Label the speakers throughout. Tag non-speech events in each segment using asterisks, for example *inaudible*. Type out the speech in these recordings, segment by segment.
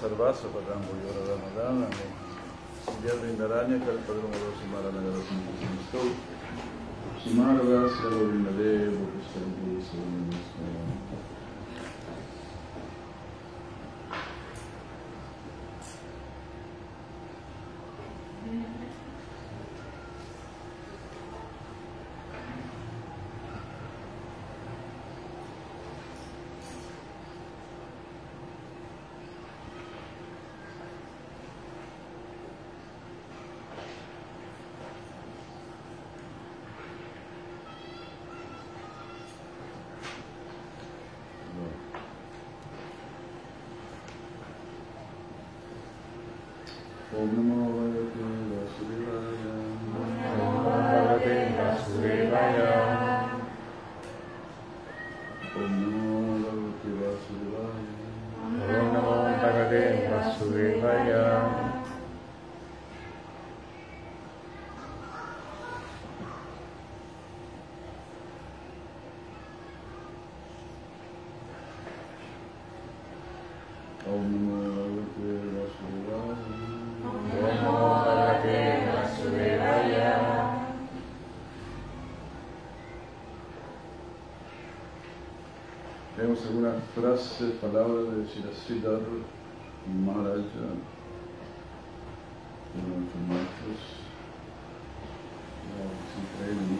Speaker 1: salvarse para murió la Ramadana. Siguiendo Indaranya, que el Padre Moro Simara Nagara Simara
Speaker 2: Simara Simara
Speaker 1: Simara Simara Simara Simara
Speaker 2: Simara Simara Simara Simara
Speaker 1: Om Namah Vasudevaya.
Speaker 2: Om Namah Vasudevaya.
Speaker 1: Tenemos algunas frases, palabras de Shirasidhar Maharaja, uno de nuestros maestros, increíble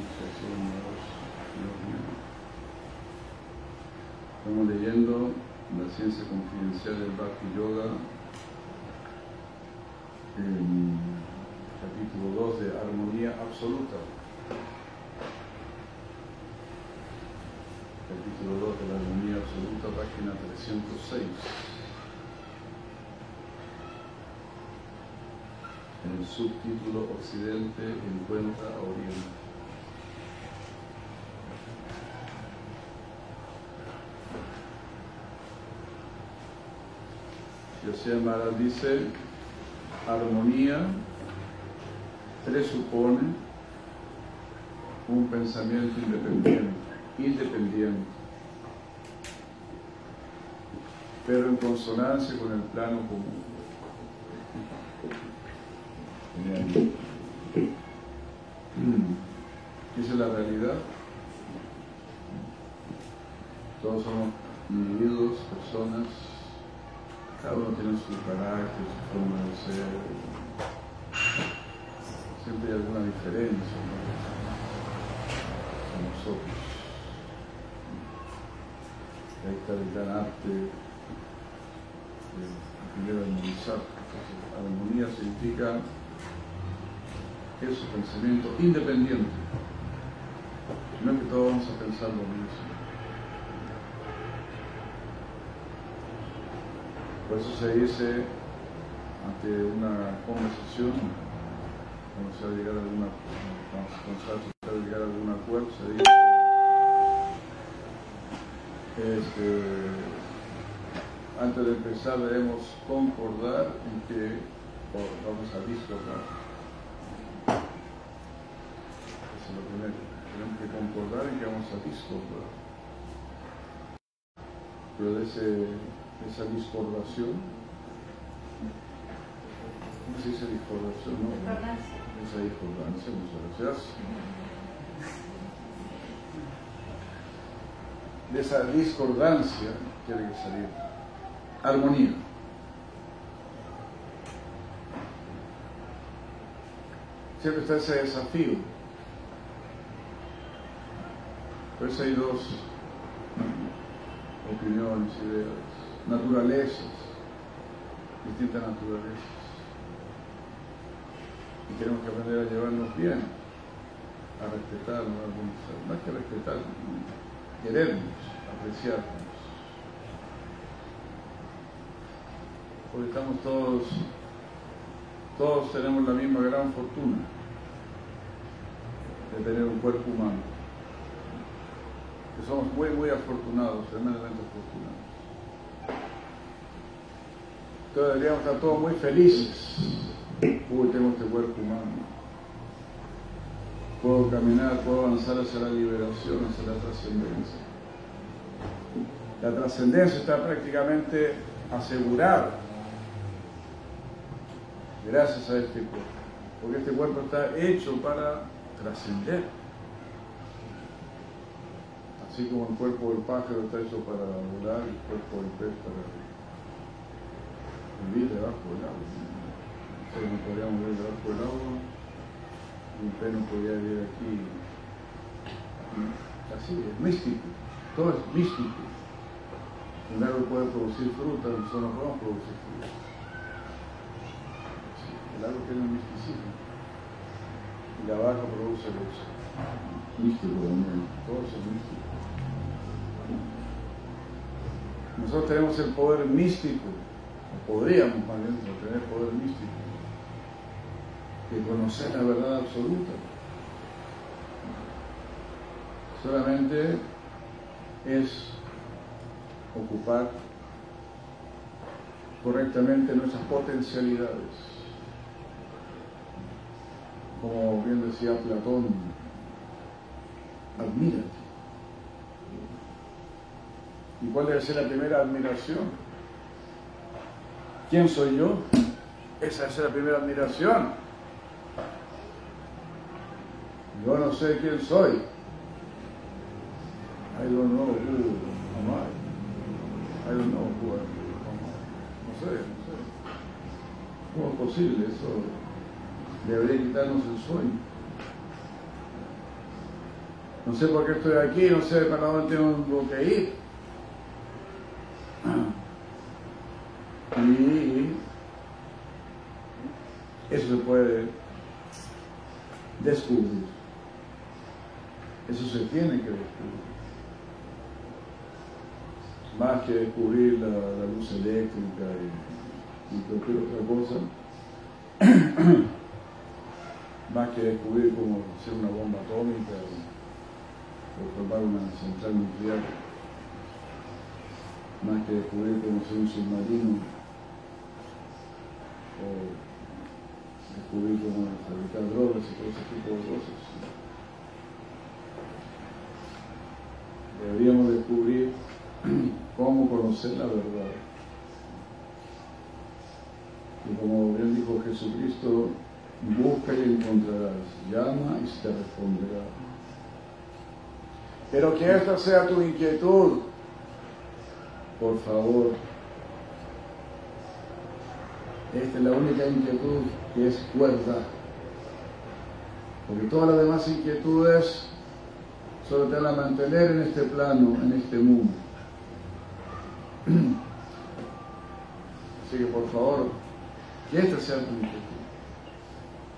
Speaker 1: Estamos leyendo la ciencia confidencial del Bhakti Yoga, en capítulo 2 de Armonía Absoluta. capítulo 2 de la armonía absoluta, página 306. En el subtítulo Occidente encuentra a Oriente. Yosef Maharaj dice, armonía presupone un pensamiento independiente independiente, pero en consonancia con el plano común. Esa es la realidad. Todos somos individuos, personas, cada uno tiene su carácter, su forma de ser. Siempre hay alguna diferencia ¿no? nosotros ahí está el gran arte Entonces, armonía significa eso, pensamiento independiente. No es que todos vamos a pensar lo mismo. Por eso se dice ante una conversación, cuando se va a llegar a alguna, se va a llegar a algún acuerdo, se dice este, antes de empezar debemos concordar en que vamos a discordar. Eso es lo primero. Tenemos que concordar en que vamos a discordar. Pero de ese, esa discordación, ¿cómo se dice discordación? No? Esa discordancia, muchas gracias. de esa discordancia tiene que salir armonía. Siempre está ese desafío. Por eso hay dos opiniones, ideas, naturalezas, distintas naturalezas. Y tenemos que aprender a llevarnos bien, a respetarnos, a más que respetar, querernos, apreciarnos. Porque estamos todos, todos tenemos la misma gran fortuna de tener un cuerpo humano. Que somos muy, muy afortunados, tremendamente afortunados. Entonces deberíamos estar todos muy felices. Uy, tengo este cuerpo humano. Puedo caminar, puedo avanzar hacia la liberación, hacia la trascendencia. La trascendencia está prácticamente asegurada gracias a este cuerpo, porque este cuerpo está hecho para trascender. Así como el cuerpo del pájaro está hecho para volar, el cuerpo del pez para vivir debajo del agua. Nosotros no podríamos vivir debajo del agua, un pez no podría vivir aquí. Así, es místico, todo es místico. Un árbol puede producir fruta, nosotros no podemos producir fruta. El árbol tiene un misticismo. Y la vaca produce leche. Místico también, todo es místico. Nosotros tenemos el poder místico, o podríamos tener poder místico, de conocer la verdad absoluta. Solamente es ocupar correctamente nuestras potencialidades. Como bien decía Platón, admírate. ¿Y cuál debe ser la primera admiración? ¿Quién soy yo? Esa es la primera admiración. Yo no sé quién soy. I don't know who am I. I don't know who am I. No sé, no sé. ¿Cómo es posible eso? Debería quitarnos el sueño. No sé por qué estoy aquí, no sé para dónde tengo que ir. Y eso se puede descubrir. Eso se tiene que descubrir. Más que descubrir la, luz eléctrica y, cualquier otra cosa, *clears throat* más que descubrir cómo hacer una bomba atómica o formar una central nuclear, más que descubrir cómo hacer un submarino o descubrir cómo fabricar drogas y todo ese tipo de cosas. Deberíamos descubrir *clears throat* cómo conocer la verdad. Y como bien dijo Jesucristo, busca y encontrarás, llama y se te responderá. Pero que esta sea tu inquietud, por favor. Esta es la única inquietud que es cuerda. Porque todas las demás inquietudes solo te van a mantener en este plano, en este mundo. *clears throat* Así que por favor, que esta sea tu inquietud.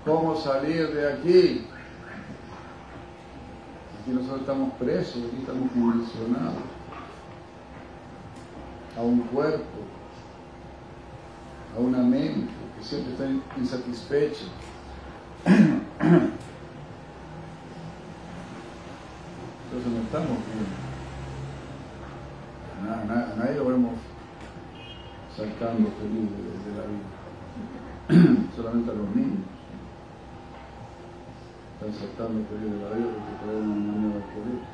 Speaker 1: ¿Cómo salir de aquí? Aquí nosotros estamos presos, aquí estamos condicionados a un cuerpo, a una mente que siempre está insatisfecha. Entonces no estamos bien. A, nadie lo vemos saltando feliz de, de la vida. *clears throat* Solamente a los niños. Saltando feliz de la vida porque traen una nueva colegio.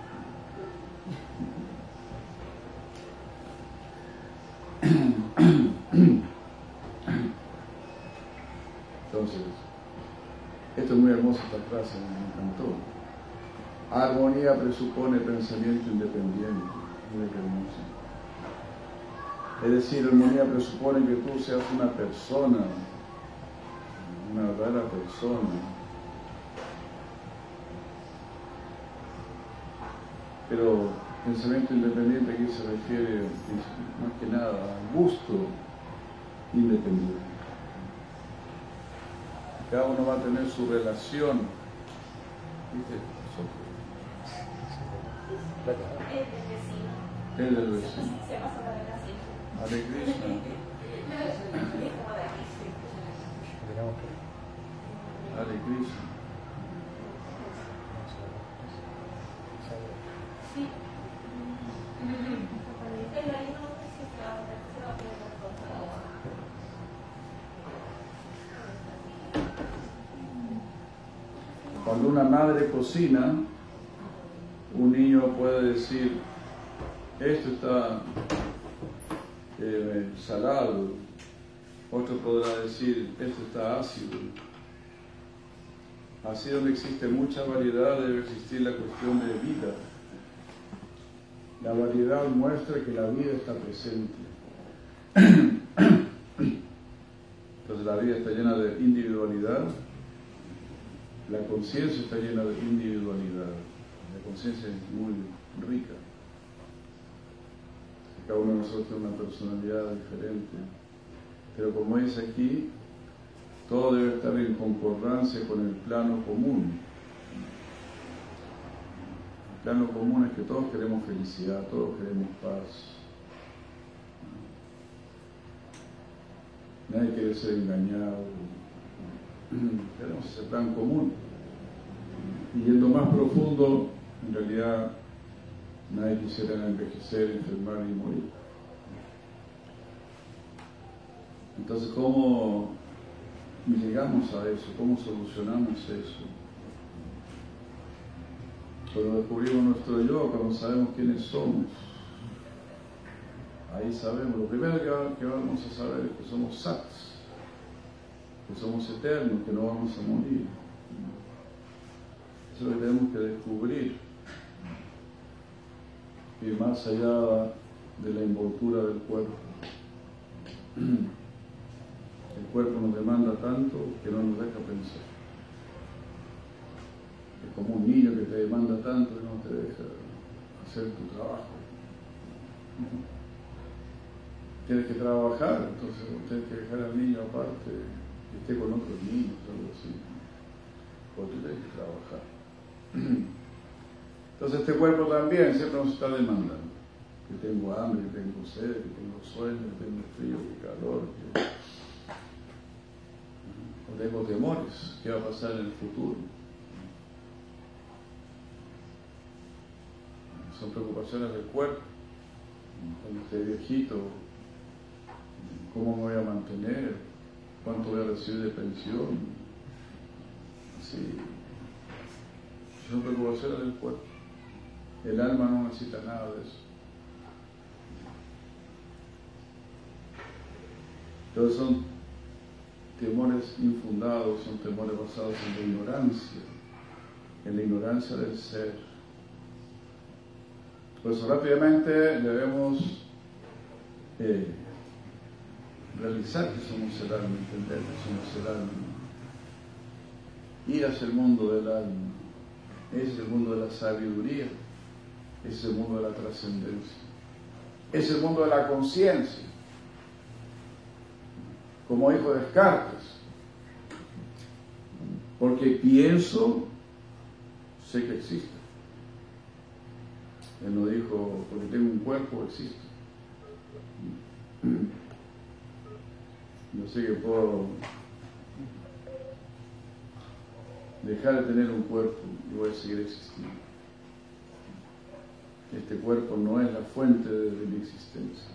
Speaker 1: Entonces, esto es muy hermoso esta frase, me encantó. Armonía presupone pensamiento independiente. Mira hermoso. Es decir, armonía presupone que tú seas una persona, una verdadera persona. Pero pensamiento independiente aquí se refiere más que nada al gusto independiente. Cada uno va a tener su relación. ¿Viste?
Speaker 3: Es del vecino.
Speaker 1: El Hare Krishna. *laughs* Hare Krishna. Cuando una madre cocina, un niño puede decir, esto está eh, salado, otro podrá decir, esto está ácido. Así donde existe mucha variedad debe existir la cuestión de vida. La variedad muestra que la vida está presente. Entonces la vida está llena de individualidad, la conciencia está llena de individualidad, la conciencia es muy rica. Cada uno de nosotros tiene una personalidad diferente, pero como dice aquí, todo debe estar en concordancia con el plano común. Plano común es que todos queremos felicidad, todos queremos paz. Nadie quiere ser engañado. *clears throat* Queremos ese plan común. Y en lo más profundo, en realidad, nadie quisiera envejecer, enfermar y morir. Entonces, ¿cómo llegamos a eso? ¿Cómo solucionamos eso? Cuando descubrimos nuestro yo, cuando sabemos quiénes somos, ahí sabemos, lo primero que vamos a saber es que somos sats, que somos eternos, que no vamos a morir. Eso es lo que tenemos que descubrir. Y más allá de la envoltura del cuerpo. El cuerpo nos demanda tanto que no nos deja pensar. Es como un niño que te demanda tanto que no te deja hacer tu trabajo. Tienes que trabajar, entonces tienes que dejar al niño aparte, que esté con otros niños, algo así. O tú tienes que trabajar. *clears throat* Entonces este cuerpo también siempre nos está demandando. Que tengo hambre, que tengo sed, que tengo sueño, que tengo frío, que calor, que tengo temores, qué va a pasar en el futuro. Son preocupaciones del cuerpo. Cuando esté viejito, ¿cómo me voy a mantener? ¿Cuánto voy a recibir de pensión? Así. Son preocupaciones del cuerpo. El alma no necesita nada de eso. Entonces son temores infundados, son temores basados en la ignorancia, en la ignorancia del ser. Pues rápidamente debemos eh, realizar que somos el alma, entender que somos el alma, ir hacia el mundo del alma, es el mundo de la sabiduría, es el mundo de la trascendencia, es el mundo de la conciencia. Como hijo de Descartes. Porque pienso, sé que existe. Él no dijo, porque tengo un cuerpo, existe. No sé que puedo dejar de tener un cuerpo y voy a seguir existiendo. Este cuerpo no es la fuente de mi existencia.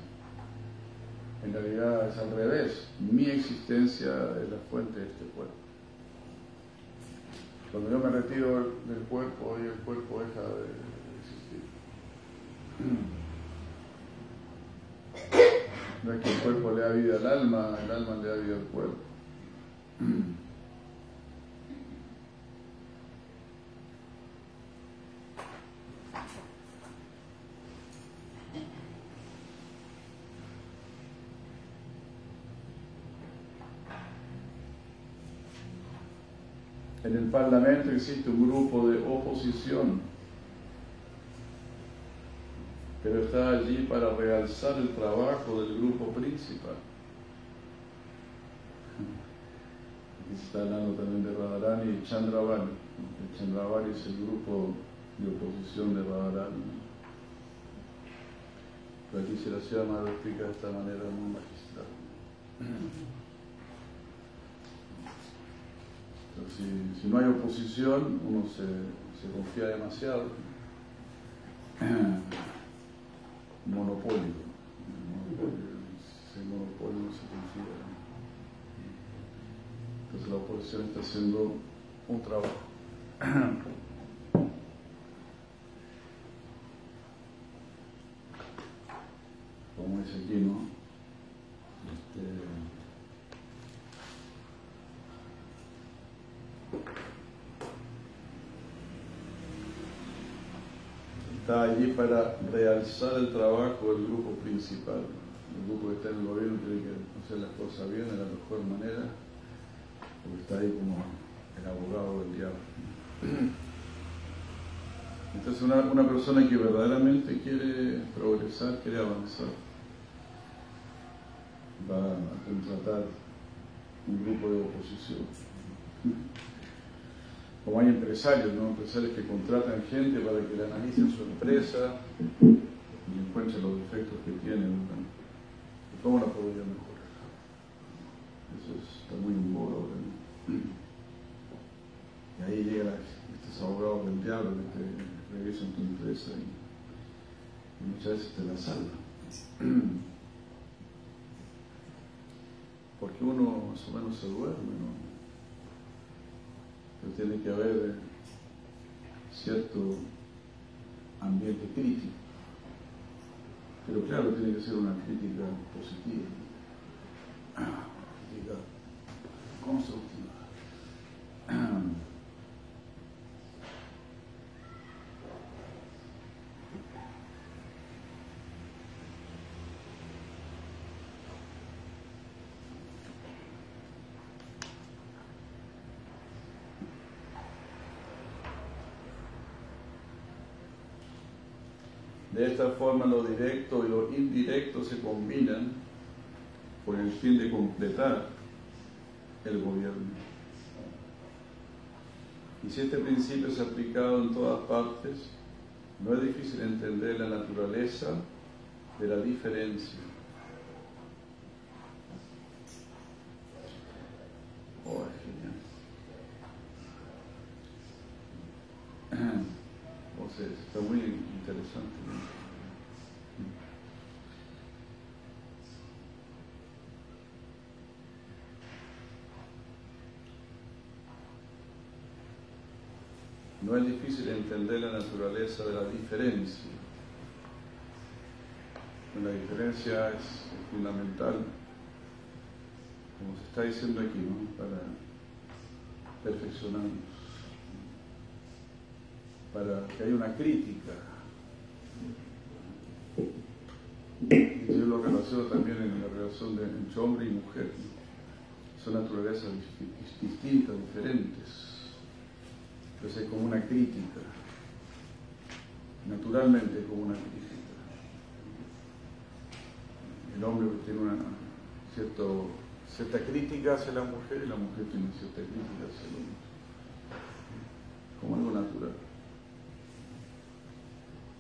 Speaker 1: En realidad es al revés. Mi existencia es la fuente de este cuerpo. Cuando yo me retiro del cuerpo, hoy el cuerpo deja de. No es que el cuerpo le da vida al alma, el alma le da vida al cuerpo. En el Parlamento existe un grupo de oposición, pero está allí para realzar el trabajo del grupo principal. Aquí se está hablando también de Radharani y Chandravani. Chandravani es el grupo de oposición de Radharani. Pero aquí se la llama lo explica de esta manera muy magistral. si, si, no hay oposición, uno se confía demasiado. Monopolio. monopolio. Ese monopolio no se confía. Entonces la oposición está haciendo un trabajo. Como dice aquí, ¿no? Este, está allí para realzar el trabajo del grupo principal. El grupo que está en el gobierno tiene que hacer las cosas bien de la mejor manera, porque está ahí como el abogado del diablo. Entonces una, una persona que verdaderamente quiere progresar, quiere avanzar, va a contratar un grupo de oposición como hay empresarios, ¿no? empresarios que contratan gente para que le analicen su empresa y encuentren los defectos que tienen y cómo la podría mejorar. Eso está muy en moda Y ahí llegan estos abogados del diablo que te tu empresa y, y muchas veces te la salvan. *clears throat* Porque uno más o menos se duerme, ¿no? Tiene que haber cierto ambiente crítico. Pero claro, tiene que ser una crítica positiva, crítica constructiva. De esta forma lo directo y lo indirecto se combinan con el fin de completar el gobierno. Y si este principio es aplicado en todas partes, no es difícil entender la naturaleza de la diferencia. Oh, genial. *clears throat* O está muy interesante. No es difícil entender la naturaleza de la diferencia. La diferencia es fundamental, como se está diciendo aquí, para perfeccionarnos, para que haya una crítica. Yo lo relaciono también en la relación de, entre hombre y mujer. Son naturalezas distintas, diferentes entonces es como una crítica, naturalmente como una crítica. El hombre tiene una cierto, cierta crítica hacia la mujer y la mujer tiene cierta crítica hacia el hombre. Como algo natural.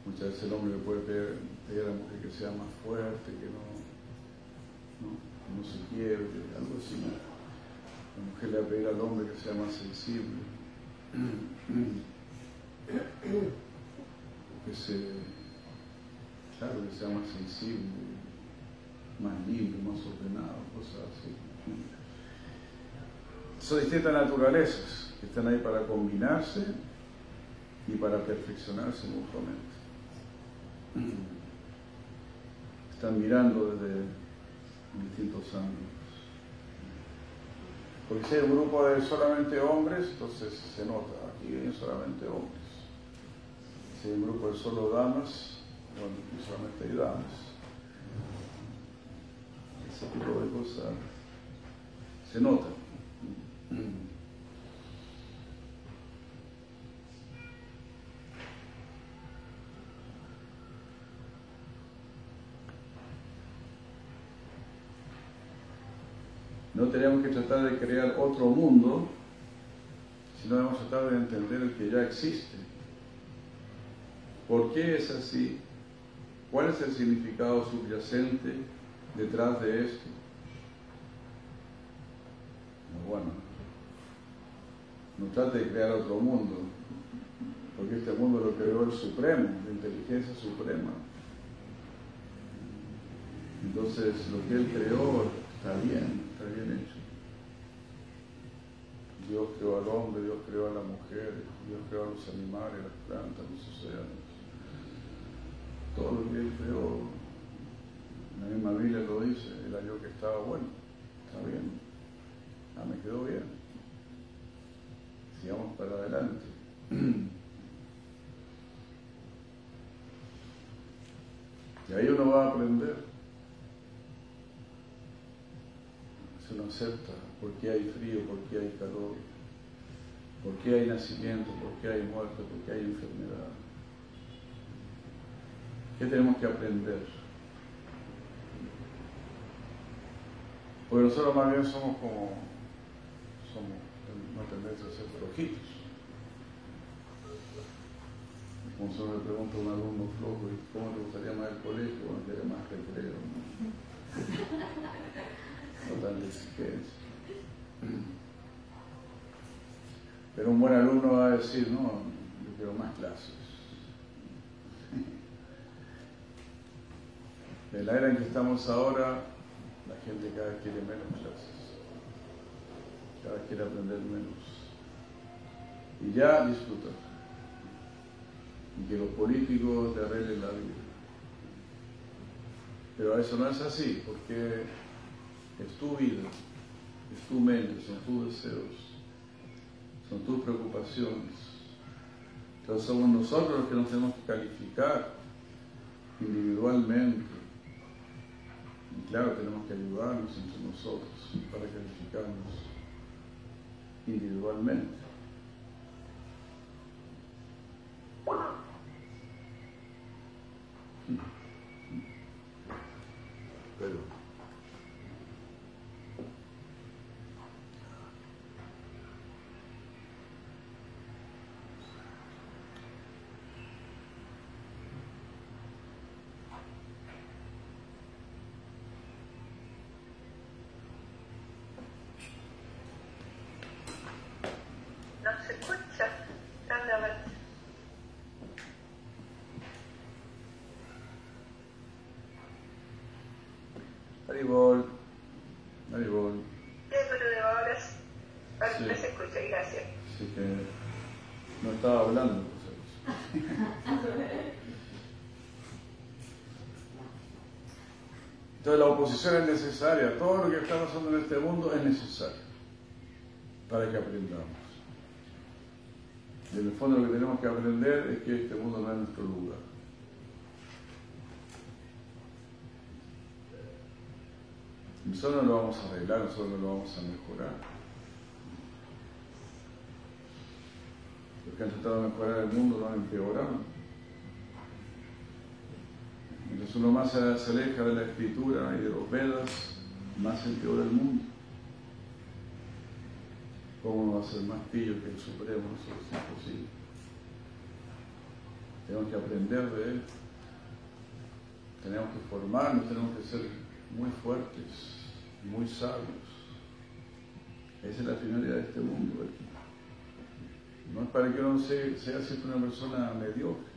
Speaker 1: Muchas veces el hombre le puede pedir a la mujer que sea más fuerte, que no, no, se quiebre, algo así. La mujer le va a pedir al hombre que sea más sensible que se, claro, que sea más sensible, más libre, más ordenado, cosas así. Son distintas naturalezas que están ahí para combinarse y para perfeccionarse mutuamente. Están mirando desde distintos ángulos. Porque si hay un grupo de solamente hombres, entonces se nota, aquí hay solamente hombres. Si hay un grupo de solo damas, bueno, aquí solamente hay damas. Ese tipo de cosas se nota. No tenemos que tratar de crear otro mundo, sino debemos tratar de entender el que ya existe. ¿Por qué es así? ¿Cuál es el significado subyacente detrás de esto? bueno, no trate de crear otro mundo, porque este mundo lo creó el Supremo, la inteligencia suprema. Entonces, lo que él creó está bien, bien hecho. Dios creó al hombre, Dios creó a la mujer, Dios creó a los animales, las plantas, los océanos. Todo lo que él creó, la misma Biblia lo dice, él halló que estaba bueno, está bien, ah, me quedó bien. Sigamos para adelante. *clears throat* Y ahí uno va a aprender. Se uno acepta por qué hay frío, por qué hay calor, por qué hay nacimiento, por qué hay muerte, por qué hay enfermedad. ¿Qué tenemos que aprender? Porque nosotros más bien somos como, somos una tendencia a ser flojitos. Como se le pregunta a un alumno flojo, ¿cómo te gustaría más el colegio? Bueno, quería más recreo, ¿no? *laughs* Pero un buen alumno va a decir, no, yo quiero más clases. En la era en que estamos ahora, la gente cada vez quiere menos clases, cada vez quiere aprender menos. Y ya disfrutar. Y que los políticos te arreglen la vida. Pero eso no es así, porque es tu vida, es tu mente, son tus deseos, son tus preocupaciones. Entonces somos nosotros los que nos tenemos que calificar individualmente. Y claro, tenemos que ayudarnos entre nosotros para calificarnos individualmente. Pero
Speaker 3: No se escucha. Anda,
Speaker 1: Haribol, Haribol.
Speaker 3: Sí, pero de ahora sí. Ahora
Speaker 1: Sí.
Speaker 3: se escucha, gracias.
Speaker 1: Así que no estaba hablando. Entonces la oposición es necesaria, todo lo que está pasando en este mundo es necesario para que aprendamos. Y en el fondo lo que tenemos que aprender es que este mundo no es nuestro lugar. Nosotros no lo vamos a arreglar, nosotros no lo vamos a mejorar. Los que han tratado de mejorar el mundo lo han empeorado. Mientras uno más se, aleja de la escritura y de los Vedas, más se empeora el mundo. ¿Cómo uno va a ser más pillo que el Supremo? Eso es imposible. Tenemos que aprender de él. Tenemos que formarnos, tenemos que ser muy fuertes, muy sabios. Esa es la finalidad de este mundo. No es para que uno sea, sea siempre una persona mediocre,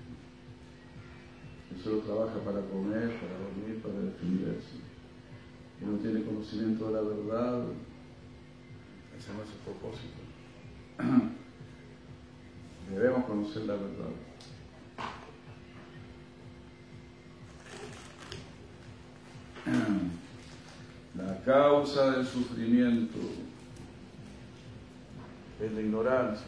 Speaker 1: que solo trabaja para comer, para dormir, para defenderse, no tiene conocimiento de la verdad. Ese no es el propósito. *clears throat* Debemos conocer la verdad. *clears throat* La causa del sufrimiento es la ignorancia.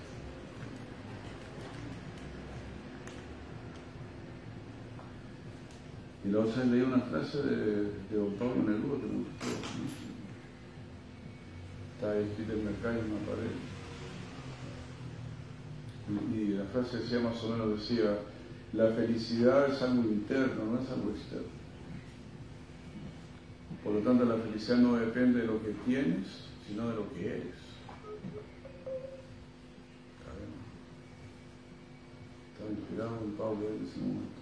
Speaker 1: Y luego se leí una frase de, de Pablo Neruda que me gustó. ¿no? Está escrita en mercado en una pared. Y, y la frase decía más o menos, decía, la felicidad es algo interno, no es algo externo. Por lo tanto, la felicidad no depende de lo que tienes, sino de lo que eres. Estaba inspirado en Pablo en ese momento.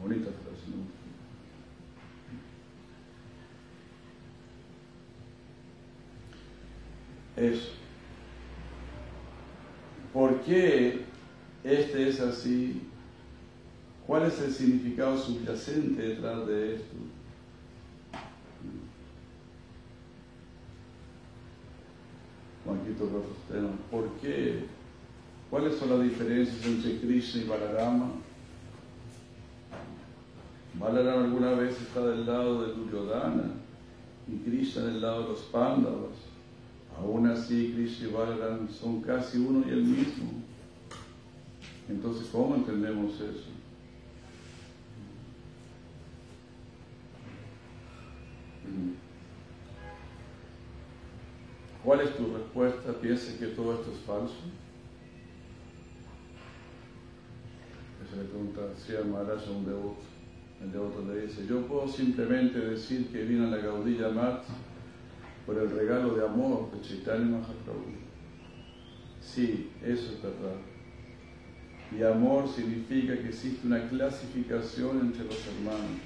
Speaker 1: Bonita situación. Es ¿Por qué este es así? ¿Cuál es el significado subyacente detrás de esto? Juanquito ¿por qué ¿Cuáles son las diferencias entre Krishna y Balarama? Balarama alguna vez está del lado de Duryodhana y Krishna del lado de los Pándavas. Aún así, Krishna y Balarama son casi uno y el mismo. Entonces, ¿cómo entendemos eso? ¿Cuál es tu respuesta? ¿Piensas que todo esto es falso? Le pregunta a Maharaj a un devoto. El devoto le dice, yo puedo simplemente decir que vino la Gaudilla Mat por el regalo de amor de Chaitanya Mahaprabhu. Sí, eso es verdad. Y amor significa que existe una clasificación entre los hermanos.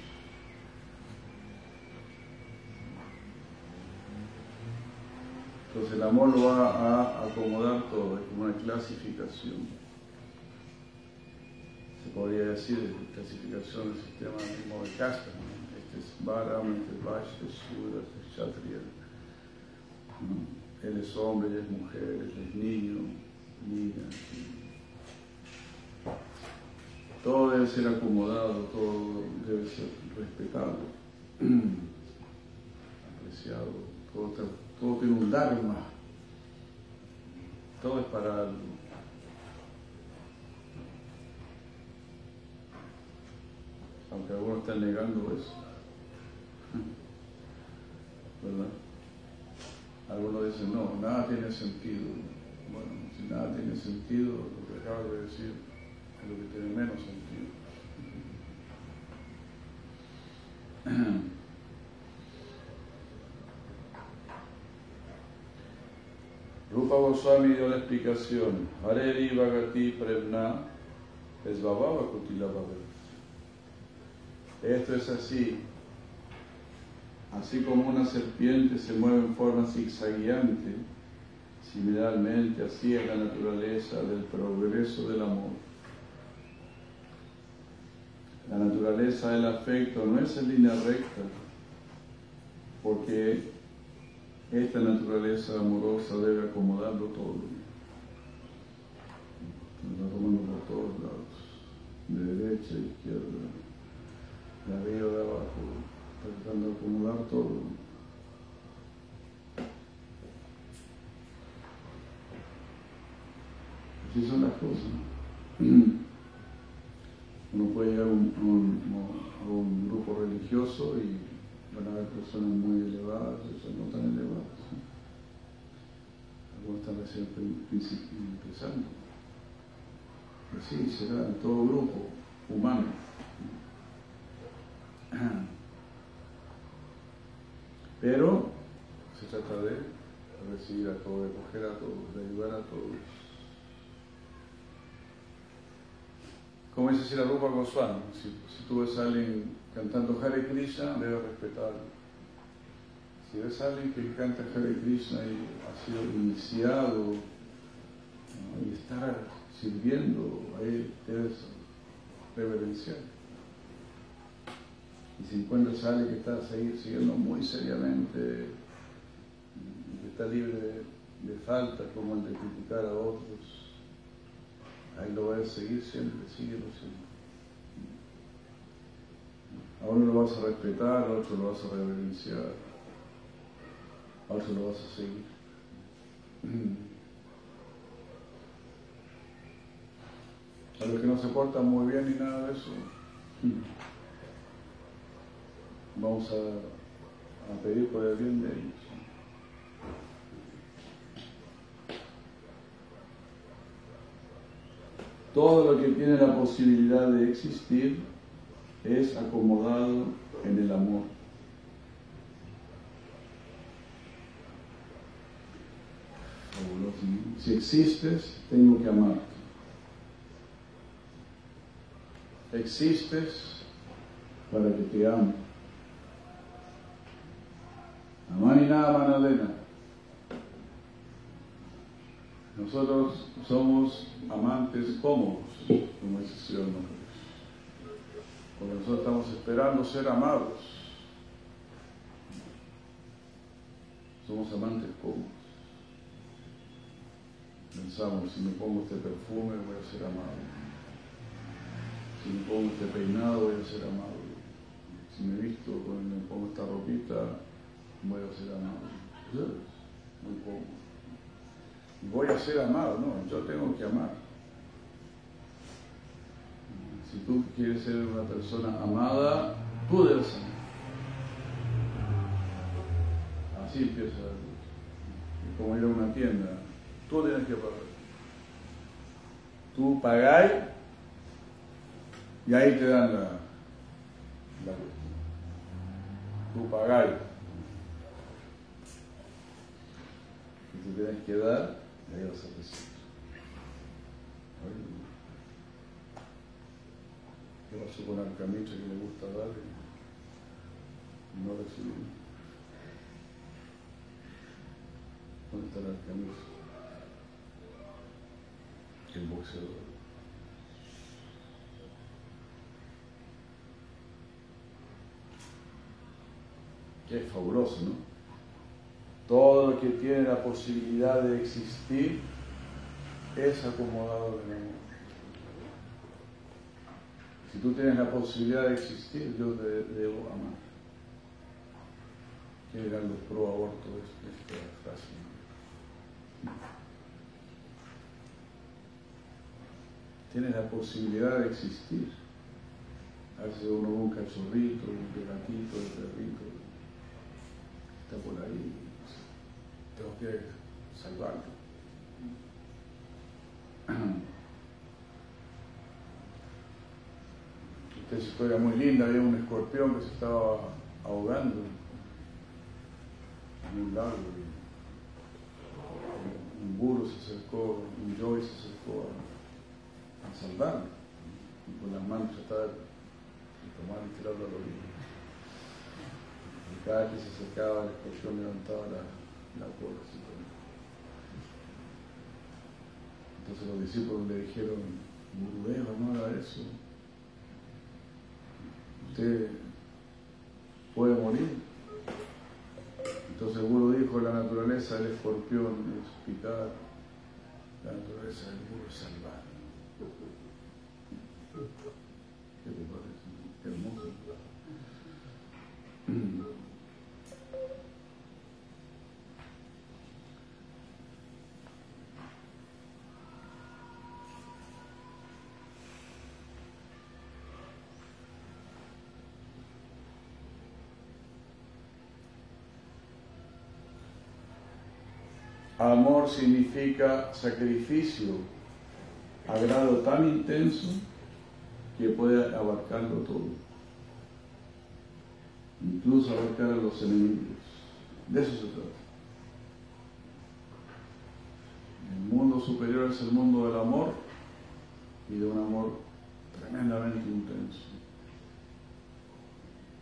Speaker 1: Entonces el amor lo va a acomodar todo, es como una clasificación. Se podría decir clasificación del sistema mismo de casta. Este es Bharam, este es Vash, este es Sudra, este es Kshatriya. Él es hombre, él es mujer, él es niño, niña. Todo debe ser acomodado, todo debe ser respetado, *clears throat* apreciado, todo todo tiene un Dharma, todo es para algo. Aunque algunos están negando eso. ¿Verdad? Algunos dicen, no, nada tiene sentido. Bueno, si nada tiene sentido, lo que acabo de decir es lo que tiene menos sentido. *clears throat* Rupa Goswami dio la explicación. Hareri Bhagati Premna es Bababa Kutila Esto es así. Así como una serpiente se mueve en forma zigzagueante, similarmente así es la naturaleza del progreso del amor. La naturaleza del afecto no es en línea recta, porque esta naturaleza amorosa debe acomodarlo todo. Nos va tomando por todos lados, de derecha a izquierda, de arriba de abajo, tratando de acomodar todo. Así son las cosas. *clears throat* Uno puede llegar a un, grupo religioso y van a haber personas muy elevadas, otras no tan elevadas. Algunos están recién empezando. Así será en todo grupo humano. Pero se trata de recibir a todos, de coger a todos, de ayudar a todos. Como dice la Rupa Goswami, si, si tú ves a alguien cantando Hare Krishna, debe respetarlo. Si ves a alguien que canta Hare Krishna y ha sido iniciado y está sirviendo, ahí debes reverenciar. Y si encuentras a alguien que está siguiendo muy seriamente, que está libre de, faltas como el de criticar a otros, ahí lo vas a seguir siempre, síguelo siempre. A uno lo vas a respetar, a otro lo vas a reverenciar, a otro lo vas a seguir. A los que no se portan muy bien ni nada de eso, vamos a, pedir por el bien de ellos. Todo lo que tiene la posibilidad de existir es acomodado en el amor. Si existes, tengo que amarte. Existes para que te ame. Amani nada manadena. Nosotros somos amantes cómodos, como dice el Señor Porque nosotros estamos esperando ser amados. Somos amantes cómodos. Pensamos, si me pongo este perfume voy a ser amado. Si me pongo este peinado voy a ser amado. Si me visto, me pongo esta ropita, voy a ser amado. Muy cómodo voy a ser amado, no, yo tengo que amar. Si tú quieres ser una persona amada, tú debes amar. Así empieza. Es como ir a una tienda, tú tienes que pagar. Tú pagáis y ahí te dan la, la Tú pagáis. Y te tienes que dar ahí vas a recibir. ¿Qué pasó con Arcamitra que le gusta dar y no recibir? ¿Dónde está el Arcamitra? El boxeador. Que es fabuloso, ¿no? Todo lo que tiene la posibilidad de existir es acomodado en amor. Si tú tienes la posibilidad de existir, yo te debo amar. ¿Qué eran los pro aborto de esta frase? Tienes la posibilidad de existir. A veces uno ve un cachorrito, un gatito, un perrito, está por ahí, tengo que salvarlo. *clears throat* Esta es historia muy linda, había un escorpión que se estaba ahogando en un lago. Un burro se acercó, un joy se acercó a, salvarlo. Y con las manos trataba de tomar y tirarlo a la. Y cada se acercaba el escorpión levantaba la, la Entonces los discípulos le dijeron, Gurudeva, no haga eso. Usted puede morir. Entonces Guru dijo, la naturaleza del escorpión es picar, la naturaleza del Guru es salvar. ¿Qué te parece? Hermoso. Amor significa sacrificio a grado tan intenso que puede abarcarlo todo. Incluso abarcar a los enemigos. De eso se trata. El mundo superior es el mundo del amor y de un amor tremendamente intenso.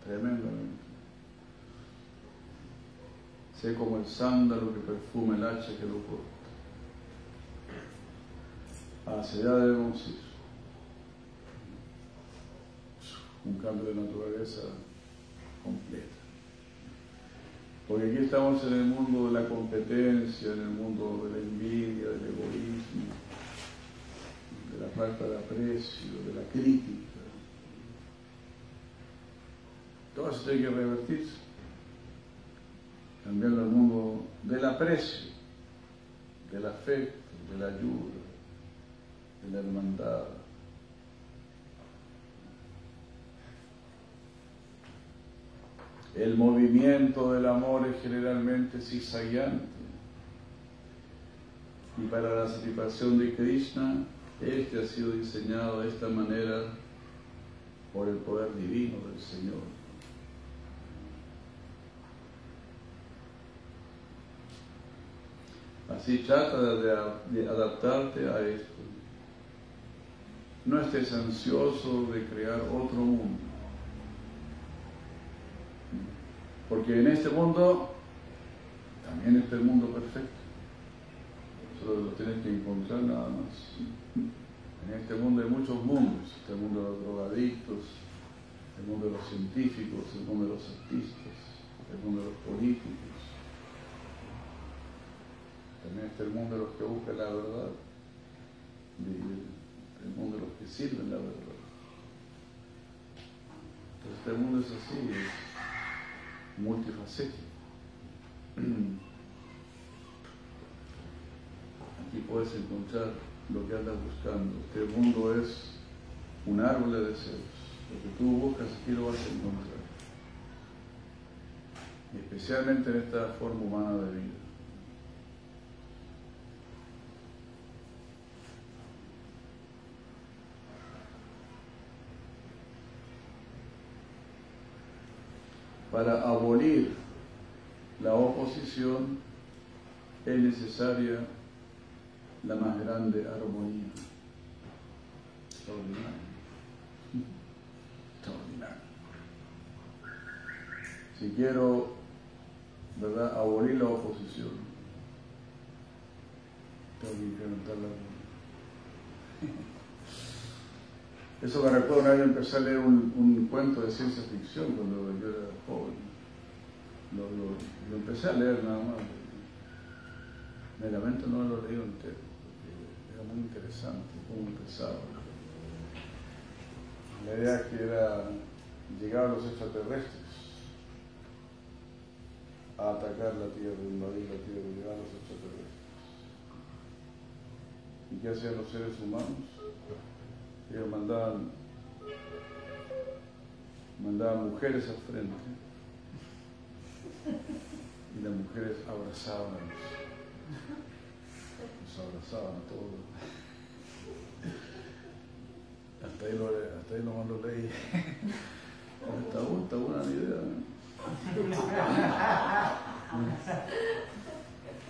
Speaker 1: Tremendamente. Sé como el sándalo que perfuma el hacha que lo corta. Hacia allá debemos ir. Un cambio de naturaleza completa. Porque aquí estamos en el mundo de la competencia, en el mundo de la envidia, del egoísmo, de la falta de aprecio, de la crítica. Todo eso tiene que revertirse cambiando el mundo del aprecio, del afecto, de la ayuda, de la hermandad. El movimiento del amor es generalmente zigzagueante. Y para la satisfacción de Krishna, este ha sido diseñado de esta manera por el poder divino del Señor. Así trata de, adaptarte a esto. No estés ansioso de crear otro mundo. Porque en este mundo también está el mundo perfecto. Solo lo tienes que encontrar nada más. En este mundo hay muchos mundos, este mundo de los drogadictos, el mundo de los científicos, el mundo de los artistas, el mundo de los políticos. Está el mundo de los que buscan la verdad y el mundo de los que sirven la verdad. Entonces este mundo es así, es multifacético. *clears throat* Aquí puedes encontrar lo que andas buscando. Este mundo es un árbol de deseos. Lo que tú buscas aquí lo vas a encontrar. especialmente en esta forma humana de vida. Para abolir la oposición es necesaria la más grande armonía. Extraordinario. Extraordinario. Si quiero, ¿verdad?, abolir la oposición, tengo que incrementar la armonía. Eso me recuerda una vez empecé a leer un, cuento de ciencia ficción cuando yo era joven. Lo, empecé a leer nada más. Me lamento no lo leí entero, era muy interesante cómo empezaba. La idea que era llegar a los extraterrestres a atacar la Tierra, invadir la Tierra, llegar a los extraterrestres. ¿Y qué hacían los seres humanos? Ellos mandaban, mandaban mujeres al frente y las mujeres abrazaban a los abrazaban a todos. Hasta ahí, lo, hasta ahí. Está, está buena la idea.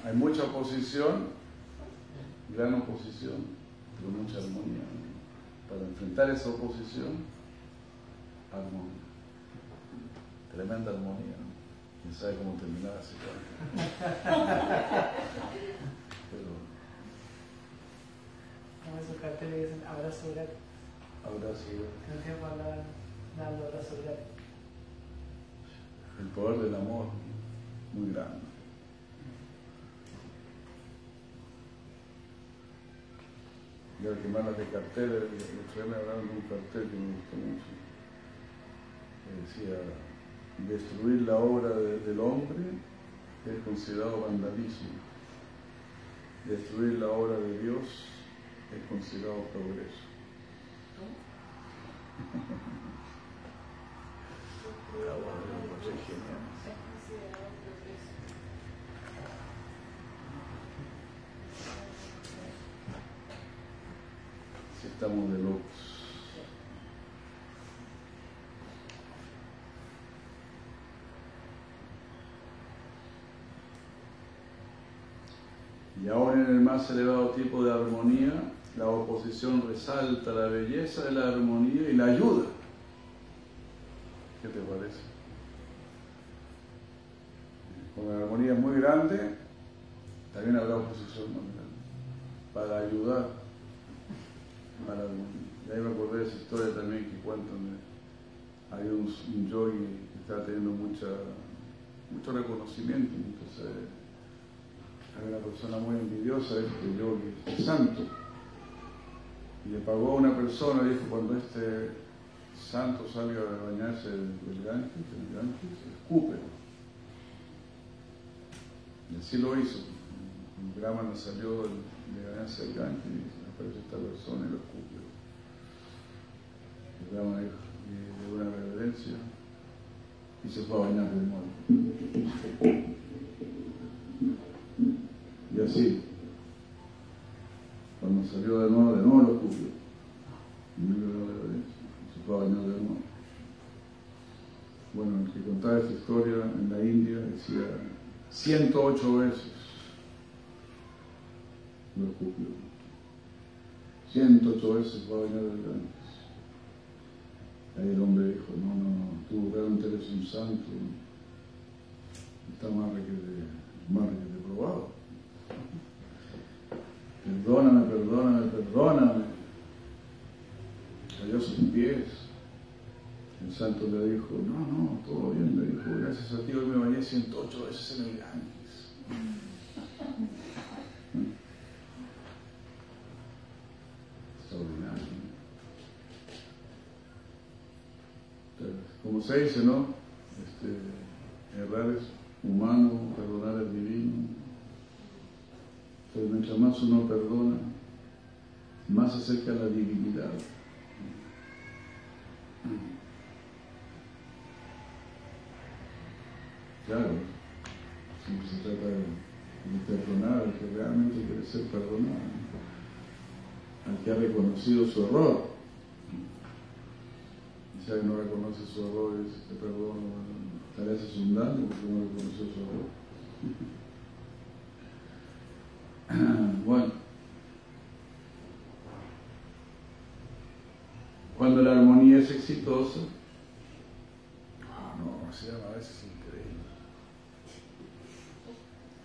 Speaker 1: Hay mucha oposición, gran oposición, pero mucha armonía. Para enfrentar esa oposición, armonía. Tremenda armonía. ¿no? Quién sabe cómo terminar así. *laughs* Pero.
Speaker 4: Como esos carteles dicen abrazo gratis.
Speaker 1: Abrazo.
Speaker 4: Que no hablaban dando abrazo gratis.
Speaker 1: El poder del amor, muy grande. Y al que manda de cartel, el me hablaron de un cartel que me gustó mucho. Que decía, destruir la obra de, del hombre es considerado vandalismo. Destruir la obra de Dios es considerado progreso *laughs* bueno, es genial. Si estamos de locos. Y ahora en el más elevado tipo de armonía, la oposición resalta la belleza de la armonía y la ayuda. ¿Qué te parece? Cuando la armonía es muy grande, también habrá oposición muy grande. Para ayudar a la armonía. Y ahí me acordé de esa historia también que cuentan de hay un, un yogi que está teniendo mucho reconocimiento, entonces hay una persona muy envidiosa este yogi, este santo, y le pagó a una persona, dijo, cuando este santo salga a bañarse del, Ganges, el. Y así lo hizo. Un Brahmana salió de bañarse del Ganges y apareció esta persona y lo escupió. El Brahmana dijo, y de una reverencia, y se fue a bañar de nuevo. Y así, cuando salió de nuevo, de nuevo lo y se fue a bañar de nuevo. Bueno, el que contaba esa historia en la India decía 108 veces lo escupió. 108 veces fue a bañar del Ganges. Ahí el hombre dijo, no, no, no, tú realmente eres un santo, está más que más que de probado. perdóname, perdóname, perdóname. Cayó sus pies. El santo le dijo, no, no, todo bien, le dijo, gracias a ti hoy me bañé 108 veces en el Ganges. Extraordinario. Como se dice, ¿no? Este, errar es humano, perdonar es divino. Pero mientras más uno perdona, más se acerca a la divinidad. Claro, siempre se trata de, perdonar al que realmente quiere ser perdonado, al que ha reconocido su error. No reconoce su error y dice te perdono, tal vez es un daño porque no reconoció su error. *clears throat* bueno. Cuando la armonía es exitosa, ah, no, se llama a veces increíble.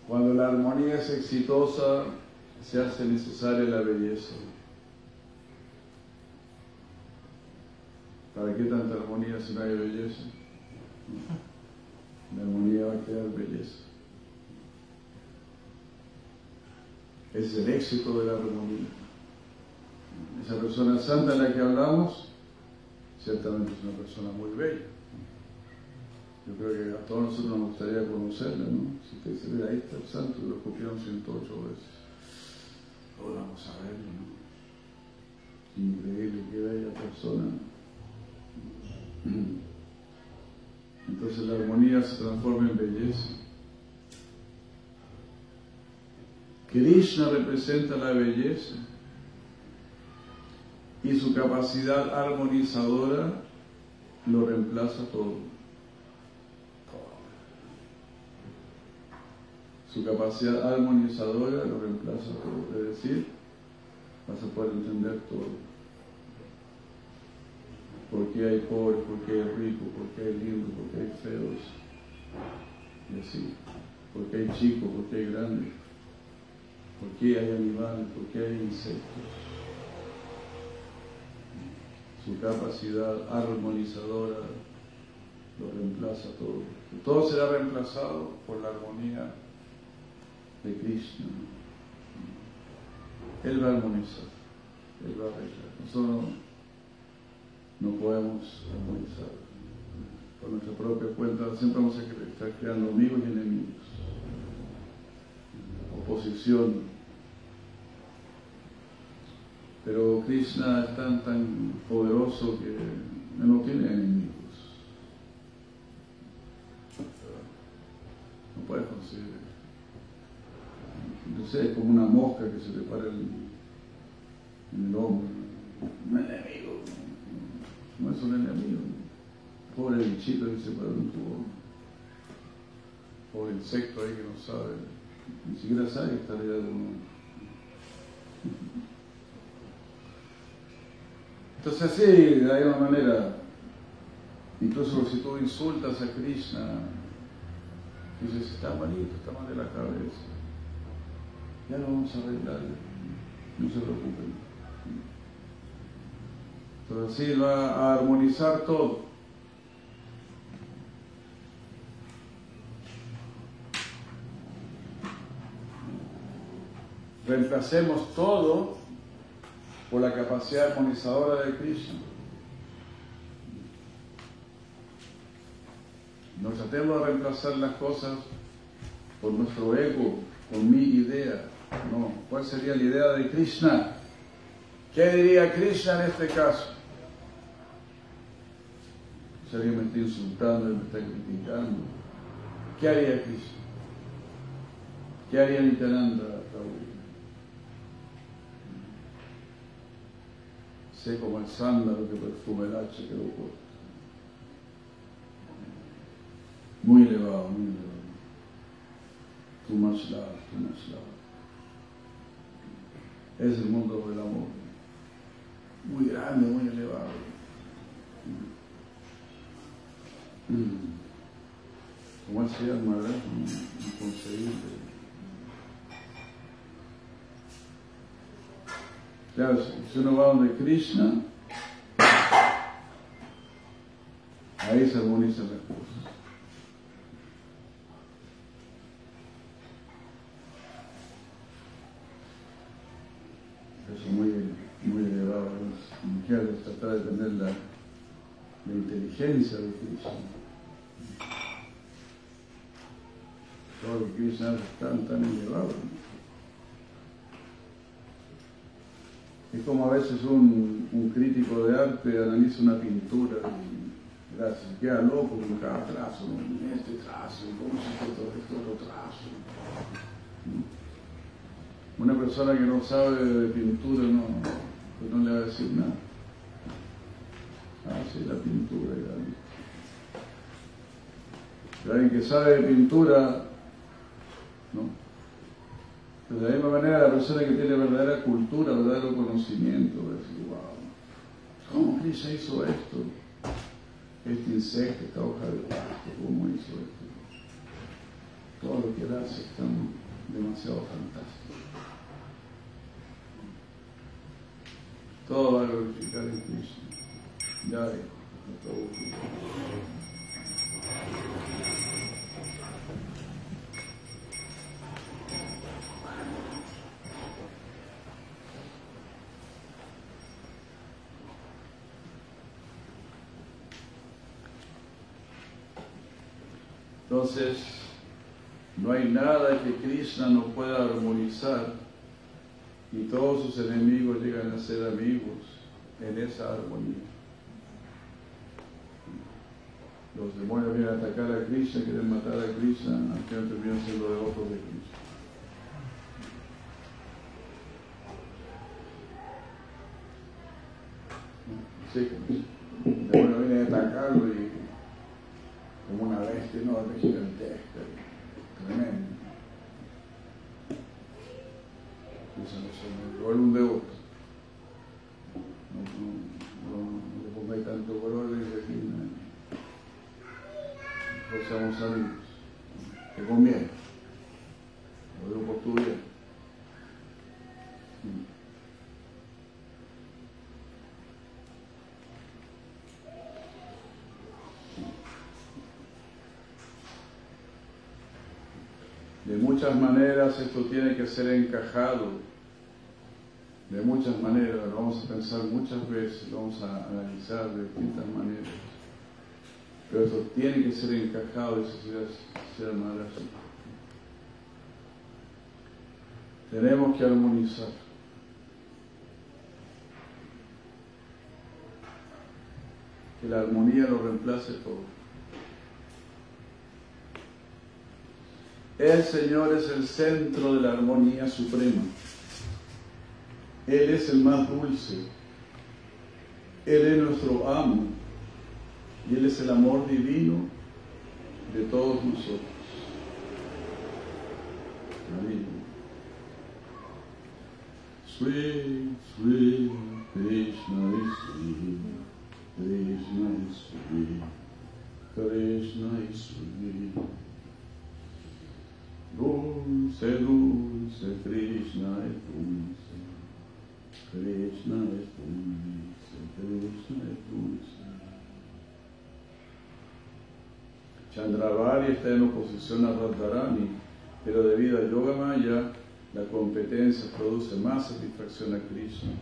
Speaker 1: Cuando la armonía es exitosa, se hace necesaria la belleza. ¿Para qué tanta armonía si no hay belleza? La armonía va a crear belleza. Es el éxito de la armonía. Esa persona santa de la que hablamos, ciertamente es una persona muy bella. Yo creo que a todos nosotros nos gustaría conocerla, ¿no? Si usted dice, mira, ahí está el santo, lo copiaron 108 veces. Ahora vamos a verlo, ¿no? Increíble, qué bella persona. Entonces la armonía se transforma en belleza. Krishna representa la belleza y su capacidad armonizadora lo reemplaza todo. Su capacidad armonizadora lo reemplaza todo. Es decir, vas a poder entender todo. ¿Por qué hay pobres? ¿Por qué hay ricos? ¿Por qué hay lindos? ¿Por qué hay feos? Y así. ¿Por qué hay chicos? ¿Por qué hay grandes? ¿Por qué hay animales? ¿Por qué hay insectos? Su capacidad armonizadora lo reemplaza todo. Todo será reemplazado por la armonía de Krishna. Él va a armonizar, Él va a arreglar. Nosotros no podemos armonizar. Por nuestra propia cuenta siempre vamos a estar creando amigos y enemigos. Oposición. Pero Krishna es tan, tan poderoso que no tiene enemigos. No puedes conseguir no sé, como una mosca que se le para el, en el hombro. Un enemigo. No es un enemigo. Pobre bichito que se tubo. Pobre insecto ahí que no sabe. Ni siquiera sabe que está arriba de uno. Entonces así, de alguna manera, incluso si tú insultas a Krishna, dices, está malito, está mal de la cabeza ya lo vamos a arreglar, no se preocupen. Entonces así va a armonizar todo. Reemplacemos todo por la capacidad armonizadora de Krishna. No tratemos de reemplazar las cosas por nuestro ego, con mi idea. No, ¿cuál sería la idea de Krishna? ¿Qué diría Krishna en este caso? Si alguien me está insultando me está criticando, ¿qué haría Krishna? ¿Qué haría Nityananda Prabhu? Sé como el sándalo que perfume el hacha que lo corta. Muy elevado, muy elevado. Too much love, too much love es el mundo del amor. Muy grande, muy elevado. ¿Cómo se llama, verdad? Inconcebible. Claro, si uno va donde Krishna, ahí se armonizan las cosas. Eso muy, muy elevado. Las mujeres tratar de tener la, de Krishna. Todo lo que Krishna tan, elevado. Es como a veces un, crítico de arte analiza una pintura y gracias, queda loco con cada trazo, ¿no? este trazo, cómo se hizo todo esto otro trazo. Una persona que no sabe de pintura no, pues no le va a decir nada. La pintura la Pero alguien que sabe de pintura, ¿no? De la misma manera, la persona que tiene verdadera cultura, verdadero conocimiento, va decir, wow, ¿cómo Krishna hizo esto? Este insecto, esta hoja de pasto, ¿cómo hizo esto? Todo lo que él hace es tan demasiado fantástico. Todo va a glorificar en Krishna. Ya de Entonces, no hay nada que Krishna no pueda armonizar y todos sus enemigos llegan a ser amigos en esa armonía. A atacar a Krishna, quieren matar a Krishna, al final terminan siendo devotos de Krishna. Sí, demonio viene a atacarlo y como una bestia enorme, gigantesca, tremenda. Eso no se me vuelve un devoto. No, no, no, no le pongáis tanto color desde aquí. No. Seamos amigos. Te conviene. Lo digo por tu bien. De muchas maneras esto tiene que ser encajado, de muchas maneras, lo vamos a pensar muchas veces, lo vamos a analizar de distintas maneras, pero esto tiene que ser encajado, eso será maravilloso. Tenemos que armonizar. Que la armonía lo reemplace todo. El Señor es el centro de la armonía suprema. Él es el más dulce. Él es nuestro amo. Y Él es el amor divino de todos nosotros. Amén. Sweet, sweet Krishna is sweet. Krishna is sweet. Krishna is sweet. Dulce, dulce, Krishna es dulce. Krishna es dulce, Krishna es dulce. Chandravari está en oposición a Radharani, pero debido a Yoga Maya, la competencia produce más satisfacción a Krishna.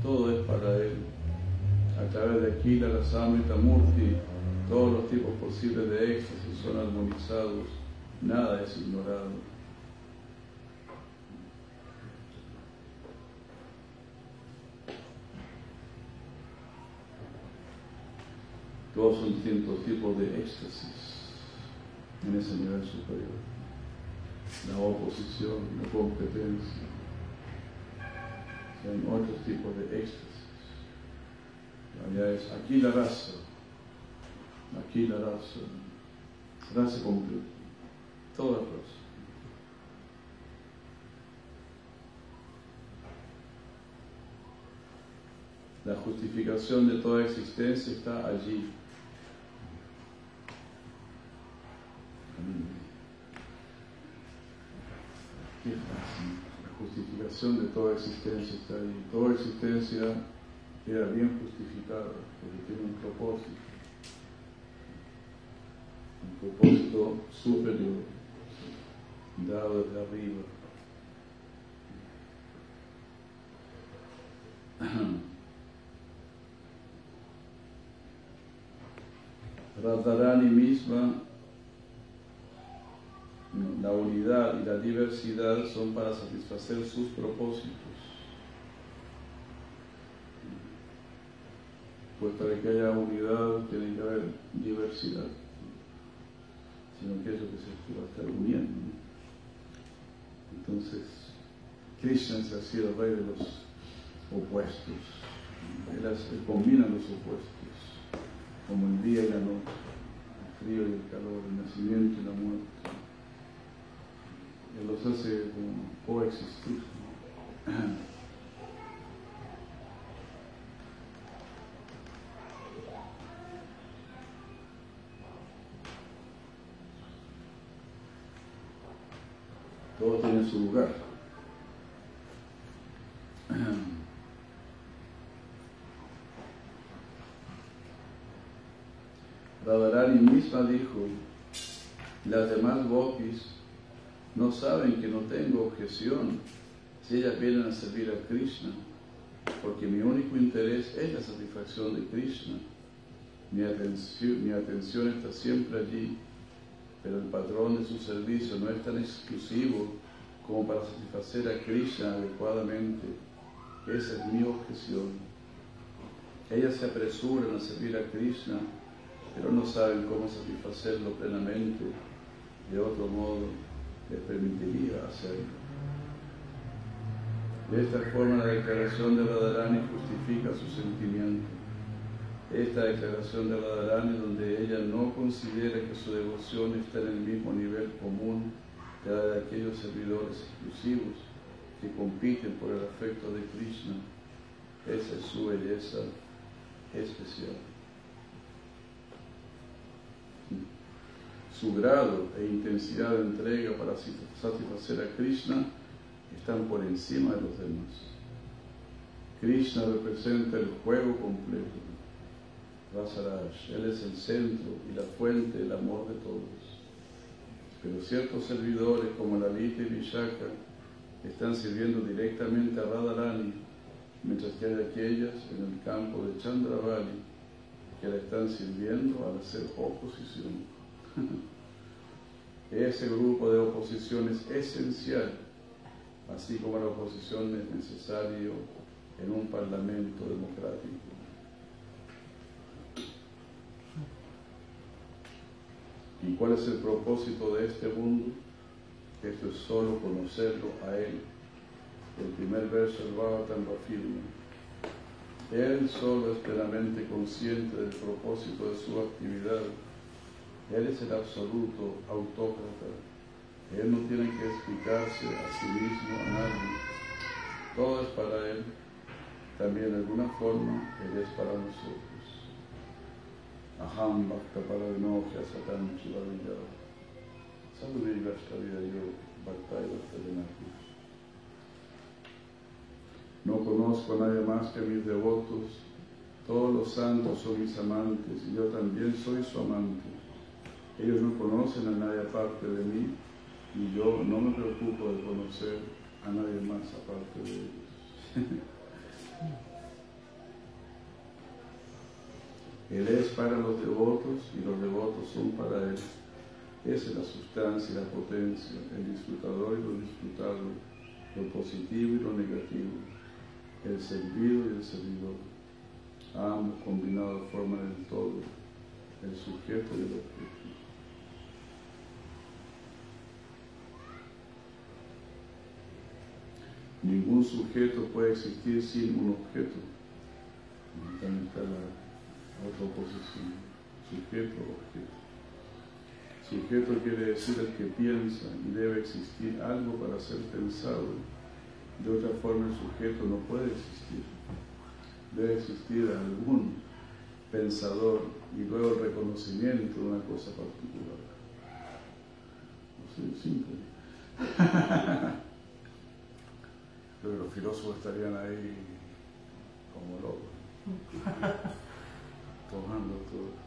Speaker 1: Todo es para él. A través de Akila, la Samrita Murti, todos los tipos posibles de éxtasis son armonizados nada es ignorado. Todos son distintos tipos de éxtasis en ese nivel superior. La oposición, la competencia. Son otros tipos de éxtasis. La es aquí la raza, aquí la raza, raza completa toda cosa. La justificación de toda existencia está allí. Qué fácil, la justificación de toda existencia está ahí. Toda existencia queda bien justificada porque tiene un propósito. Un propósito superior, dado desde arriba. *clears throat* Radharani misma, la unidad y la diversidad son para satisfacer sus propósitos. Pues para que haya unidad tiene que haber diversidad, sino que eso que se va a estar uniendo. Entonces, Krishna es así el rey de los opuestos. Él, él combina los opuestos, como el día y la noche, el frío y el calor, el nacimiento y la muerte. Él los hace como coexistir. Todo tiene su lugar. Radharani misma dijo, las demás gopis no saben que no tengo objeción si ellas vienen a servir a Krishna, porque mi único interés es la satisfacción de Krishna. Mi atención, mi atención está siempre allí, pero el patrón de su servicio no es tan exclusivo como para satisfacer a Krishna adecuadamente. Esa es mi objeción. Ellas se apresuran a servir a Krishna pero no saben cómo satisfacerlo plenamente. De otro modo, les permitiría hacerlo. De esta forma, la declaración de Radharani justifica su sentimiento. Esta declaración de Radharani, donde ella no considera que su devoción está en el mismo nivel común que la de aquellos servidores exclusivos que compiten por el afecto de Krishna, esa es su belleza especial. Su grado e intensidad de entrega para satisfacer a Krishna están por encima de los demás. Krishna representa el juego completo. Rasaraj, Él es el centro y la fuente del amor de todos. Pero ciertos servidores como Lalita y Vishaka están sirviendo directamente a Radharani, mientras que hay aquellas en el campo de Chandravali que la están sirviendo al hacer oposición. *laughs* Ese grupo de oposición es esencial, así como la oposición es necesario en un parlamento democrático. ¿Y cuál es el propósito de este mundo? Esto es solo conocerlo a Él. El primer verso del Bhagavatam lo afirma. Él solo es plenamente consciente del propósito de su actividad él es el absoluto autócrata. Él no tiene que explicarse a sí mismo, a nadie. Todo es para Él. También de alguna forma Él es para nosotros. Aham Bhakta Paravinoja Satan Chilavilla. Saludí Gashta Vida Yo Bhakta y No conozco a nadie más que a mis devotos. Todos los santos son mis amantes y yo también soy su amante. Ellos no conocen a nadie aparte de mí y yo no me preocupo de conocer a nadie más aparte de ellos. *laughs* Él es para los devotos y los devotos son para Él. Esa es la sustancia y la potencia, el disfrutador y lo disfrutado, lo positivo y lo negativo, el servido y el servidor. Ambos combinados forman el todo, el sujeto y el objeto. Ningún sujeto puede existir sin un objeto. También está la otra oposición. Sujeto-objeto. Sujeto quiere decir el que piensa y debe existir algo para ser pensado. De otra forma el sujeto no puede existir. Debe existir algún pensador y luego el reconocimiento de una cosa particular. No sé, simple. *laughs* Creo que los filósofos estarían ahí como locos. *laughs* Tomando todo.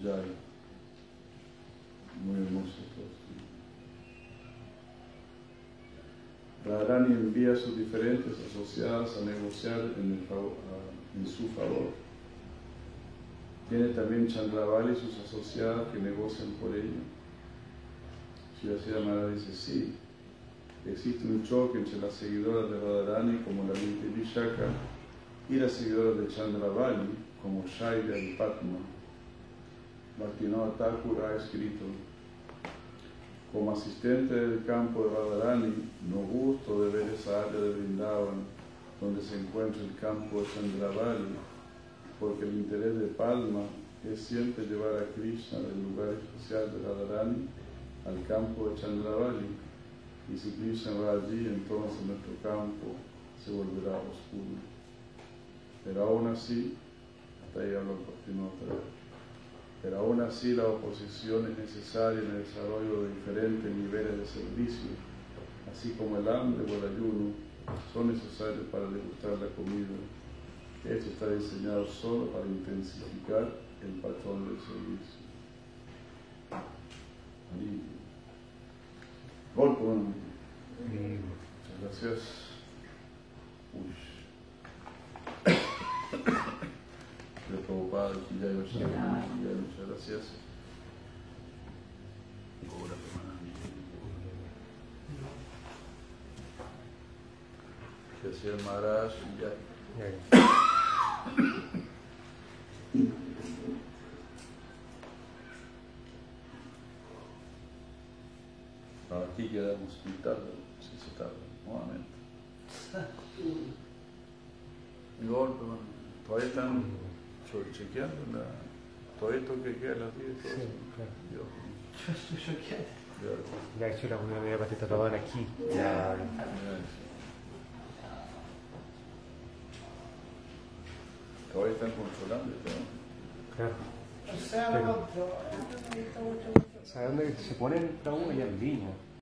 Speaker 1: Ya, hermoso todo. Radharani envía a sus diferentes asociadas a negociar en, en su favor. Tiene también Chandravali y sus asociadas que negocian por ella. Shri dice, sí, existe un choque entre las seguidoras de Radharani como la Vinti Vishaka y las seguidoras de Chandravali como Shaila y Padma. Bhaktivinoda Thakur ha escrito, como asistente del campo de Radharani, no gusto de ver esa área de Vrindavan donde se encuentra el campo de Chandravali, porque el interés de Palma es siempre llevar a Krishna del lugar especial de Radharani al campo de Chandravali, y si Krishna va allí, entonces nuestro campo se volverá oscuro. Pero aún así, hasta ahí Bhaktivinoda Thakur. Pero aún así la oposición es necesaria en el desarrollo de diferentes niveles de servicio, así como el hambre o el ayuno son necesarios para degustar la comida. Esto está diseñado solo para intensificar el patrón del servicio. Bueno. Muchas gracias. Uy. De Prabhupada, que ya yo ya muchas gracias. Gracias, Maharaj, aquí quedamos tarde, si se tarda, nuevamente. *laughs* Bueno, todavía están cho- chequeando la, todo esto que queda a las 10. todo
Speaker 5: Sí, claro.
Speaker 1: Dios,
Speaker 4: Yo estoy choqueado.
Speaker 1: ya,
Speaker 5: hecho, la comunidad media patita estaban aquí.
Speaker 1: ya.
Speaker 5: Ya,
Speaker 1: Todavía están controlando esto, ¿no?
Speaker 5: claro.
Speaker 4: O sea, no, no, no, no, no, no.
Speaker 5: O sea, ¿dónde se ponen la uno y en línea?